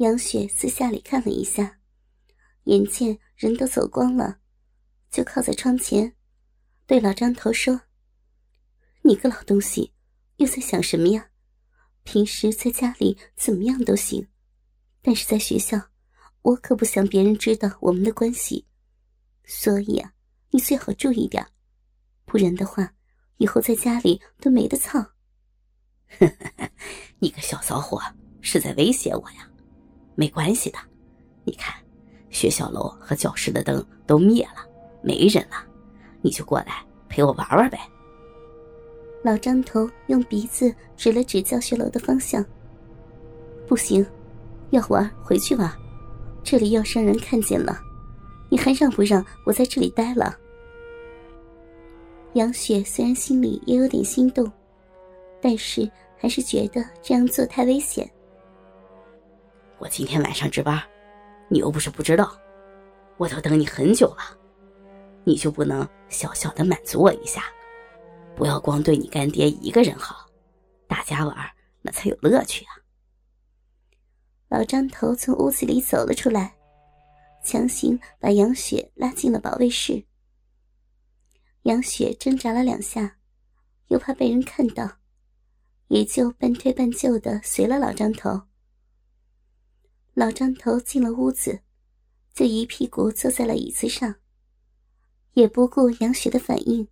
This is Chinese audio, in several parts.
杨雪私下里看了一下，眼见人都走光了，就靠在窗前，对老张头说：“你个老东西，又在想什么呀？平时在家里怎么样都行，但是在学校，我可不想别人知道我们的关系，所以啊，你最好注意点，不然的话，以后在家里都没得操。” 你个小骚货，是在威胁我呀？没关系的，你看，学校楼和教室的灯都灭了，没人了，你就过来陪我玩玩呗。老张头用鼻子指了指教学楼的方向。不行，要玩回去玩，这里要是让人看见了，你还让不让我在这里待了？杨雪虽然心里也有点心动，但是还是觉得这样做太危险。我今天晚上值班，你又不是不知道，我都等你很久了，你就不能小小的满足我一下？不要光对你干爹一个人好，大家玩那才有乐趣啊！老张头从屋子里走了出来，强行把杨雪拉进了保卫室。杨雪挣扎了两下，又怕被人看到，也就半推半就的随了老张头。老张头进了屋子，就一屁股坐在了椅子上，也不顾杨雪的反应，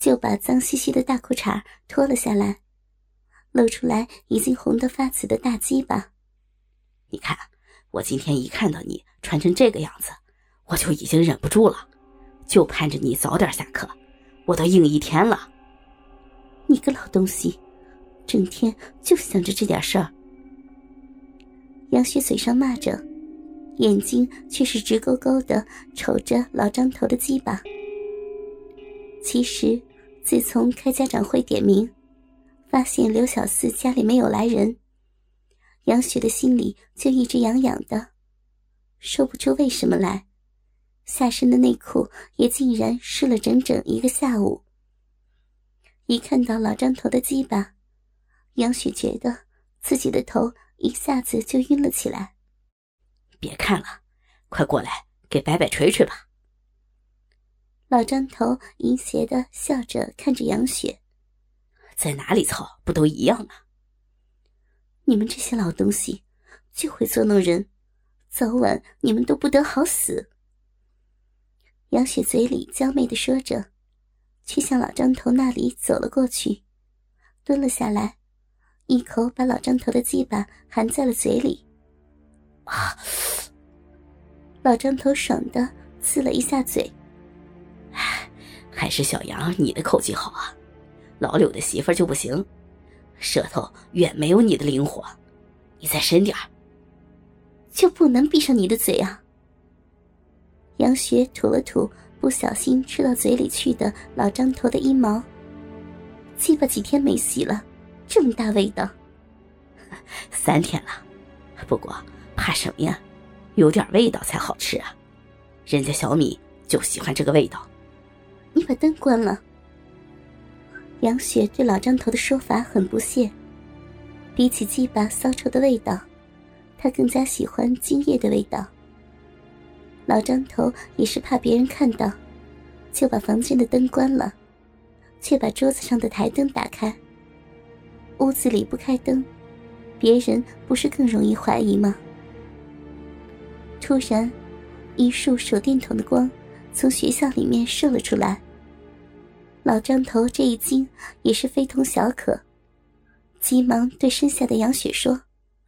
就把脏兮兮的大裤衩脱了下来，露出来已经红得发紫的大鸡巴。你看，我今天一看到你穿成这个样子，我就已经忍不住了，就盼着你早点下课，我都硬一天了。你个老东西，整天就想着这点事儿。杨雪嘴上骂着，眼睛却是直勾勾的瞅着老张头的鸡巴。其实，自从开家长会点名，发现刘小四家里没有来人，杨雪的心里就一直痒痒的，说不出为什么来。下身的内裤也竟然湿了整整一个下午。一看到老张头的鸡巴，杨雪觉得自己的头。一下子就晕了起来。别看了，快过来给白白捶捶吧。老张头淫邪的笑着看着杨雪，在哪里操不都一样吗？你们这些老东西就会捉弄人，早晚你们都不得好死。杨雪嘴里娇媚的说着，却向老张头那里走了过去，蹲了下来。一口把老张头的鸡巴含在了嘴里，啊！老张头爽的呲了一下嘴。还是小杨你的口技好啊，老柳的媳妇就不行，舌头远没有你的灵活。你再深点就不能闭上你的嘴啊！杨雪吐了吐不小心吃到嘴里去的老张头的阴毛，鸡巴几天没洗了。这么大味道，三天了，不过怕什么呀？有点味道才好吃啊！人家小米就喜欢这个味道。你把灯关了。杨雪对老张头的说法很不屑，比起鸡巴骚臭的味道，她更加喜欢精液的味道。老张头也是怕别人看到，就把房间的灯关了，却把桌子上的台灯打开。屋子里不开灯，别人不是更容易怀疑吗？突然，一束手电筒的光从学校里面射了出来。老张头这一惊也是非同小可，急忙对身下的杨雪说：“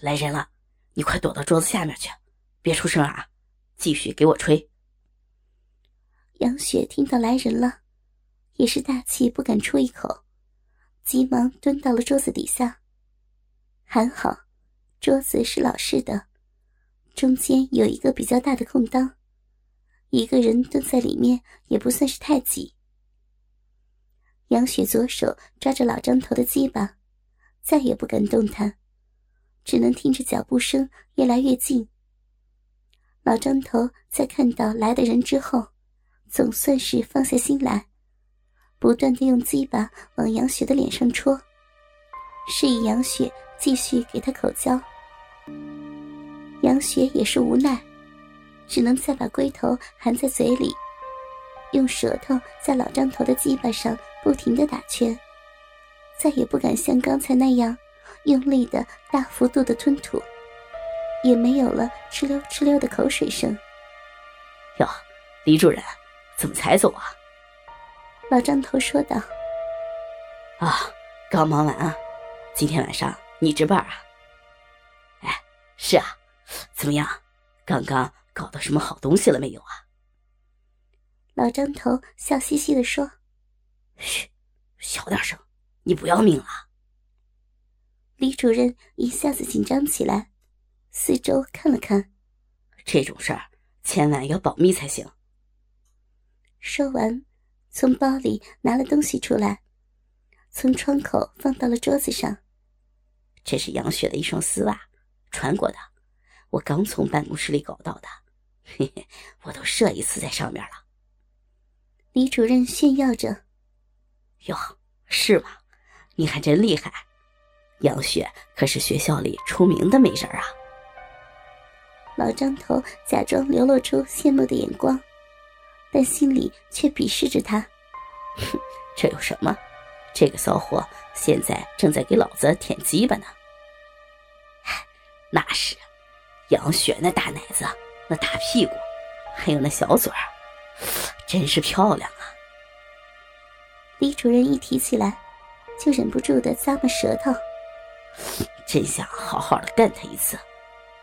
来人了，你快躲到桌子下面去，别出声啊！继续给我吹。”杨雪听到来人了，也是大气不敢出一口。急忙蹲到了桌子底下。还好，桌子是老式的，中间有一个比较大的空当，一个人蹲在里面也不算是太挤。杨雪左手抓着老张头的鸡巴，再也不敢动弹，只能听着脚步声越来越近。老张头在看到来的人之后，总算是放下心来。不断的用鸡巴往杨雪的脸上戳，示意杨雪继续给他口交。杨雪也是无奈，只能再把龟头含在嘴里，用舌头在老张头的鸡巴上不停的打圈，再也不敢像刚才那样用力的大幅度的吞吐，也没有了哧溜哧溜的口水声。哟，李主任，怎么才走啊？老张头说道。啊，刚忙完啊，今天晚上你值班啊？哎，是啊。怎么样？刚刚搞到什么好东西了没有啊？老张头笑嘻嘻的说：“嘘，小点声，你不要命了？”李主任一下子紧张起来，四周看了看，这种事儿千万要保密才行。说完，从包里拿了东西出来，从窗口放到了桌子上。这是杨雪的一双丝袜，穿过的。我刚从办公室里搞到的，嘿嘿，我都射一次在上面了。李主任炫耀着：“哟，是吗？你还真厉害！杨雪可是学校里出名的美人啊。”老张头假装流露出羡慕的眼光，但心里却鄙视着他：“哼，这有什么？这个骚货现在正在给老子舔鸡巴呢。”那是。杨雪那大奶子，那大屁股，还有那小嘴儿，真是漂亮啊！李主任一提起来，就忍不住的咂摸舌头，真想好好的干他一次，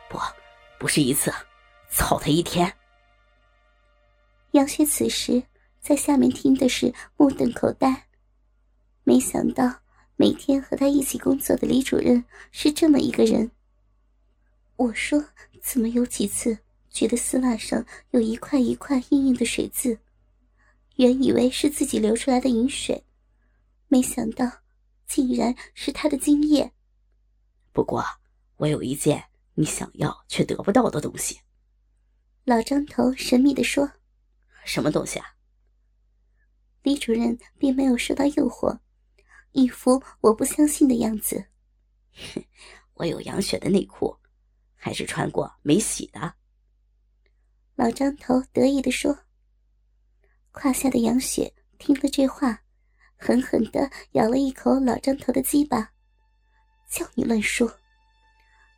不，不是一次，操他一天。杨雪此时在下面听的是目瞪口呆，没想到每天和他一起工作的李主任是这么一个人。我说：“怎么有几次觉得丝袜上有一块一块硬硬的水渍？原以为是自己流出来的饮水，没想到竟然是他的精液。不过，我有一件你想要却得不到的东西。”老张头神秘地说：“什么东西啊？”李主任并没有受到诱惑，一副我不相信的样子。我有杨雪的内裤。还是穿过没洗的。老张头得意的说。胯下的杨雪听了这话，狠狠的咬了一口老张头的鸡巴。叫你乱说！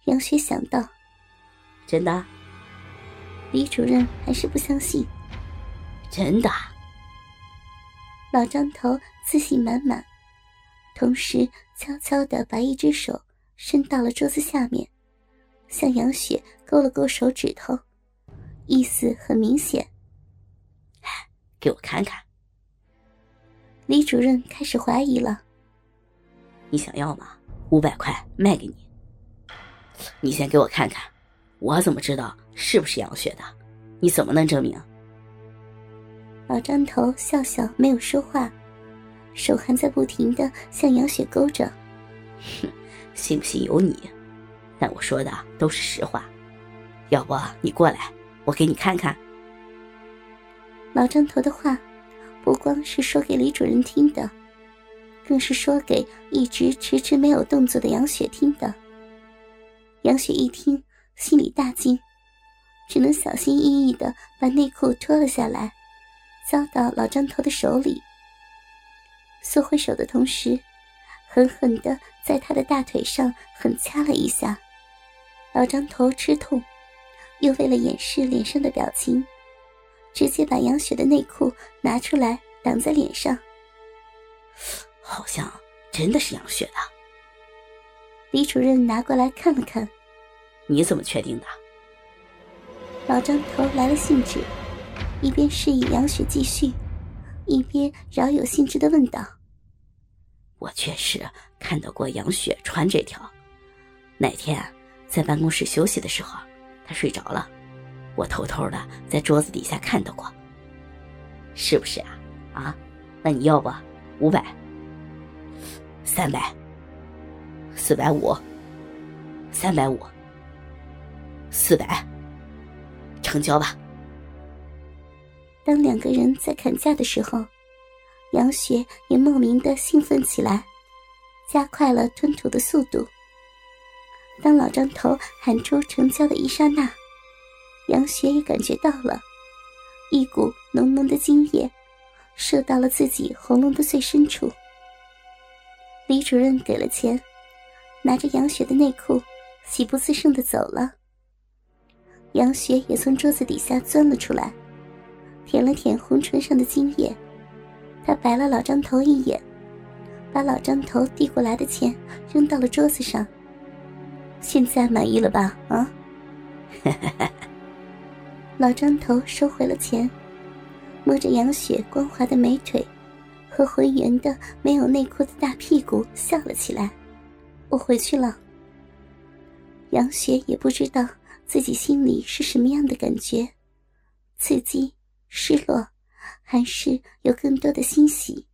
杨雪想到。真的？李主任还是不相信。真的。老张头自信满满，同时悄悄的把一只手伸到了桌子下面。向杨雪勾了勾手指头，意思很明显。给我看看。李主任开始怀疑了。你想要吗？五百块卖给你。你先给我看看，我怎么知道是不是杨雪的？你怎么能证明？老张头笑笑没有说话，手还在不停的向杨雪勾着。哼，信不信由你。但我说的都是实话，要不你过来，我给你看看。老张头的话，不光是说给李主任听的，更是说给一直迟迟没有动作的杨雪听的。杨雪一听，心里大惊，只能小心翼翼的把内裤脱了下来，交到老张头的手里。缩回手的同时，狠狠的在他的大腿上狠掐了一下。老张头吃痛，又为了掩饰脸上的表情，直接把杨雪的内裤拿出来挡在脸上。好像真的是杨雪的。李主任拿过来看了看，你怎么确定的？老张头来了兴致，一边示意杨雪继续，一边饶有兴致的问道：“我确实看到过杨雪穿这条，那天。”在办公室休息的时候，她睡着了，我偷偷的在桌子底下看到过。是不是啊？啊，那你要不五百、三百、四百五、三百五、四百，成交吧。当两个人在砍价的时候，杨雪也莫名的兴奋起来，加快了吞吐的速度。当老张头喊出成交的一刹那，杨雪也感觉到了，一股浓浓的精液射到了自己喉咙的最深处。李主任给了钱，拿着杨雪的内裤，喜不自胜的走了。杨雪也从桌子底下钻了出来，舔了舔红唇上的精液，他白了老张头一眼，把老张头递过来的钱扔到了桌子上。现在满意了吧？啊！老张头收回了钱，摸着杨雪光滑的美腿和浑圆的没有内裤的大屁股，笑了起来。我回去了。杨雪也不知道自己心里是什么样的感觉，刺激、失落，还是有更多的欣喜。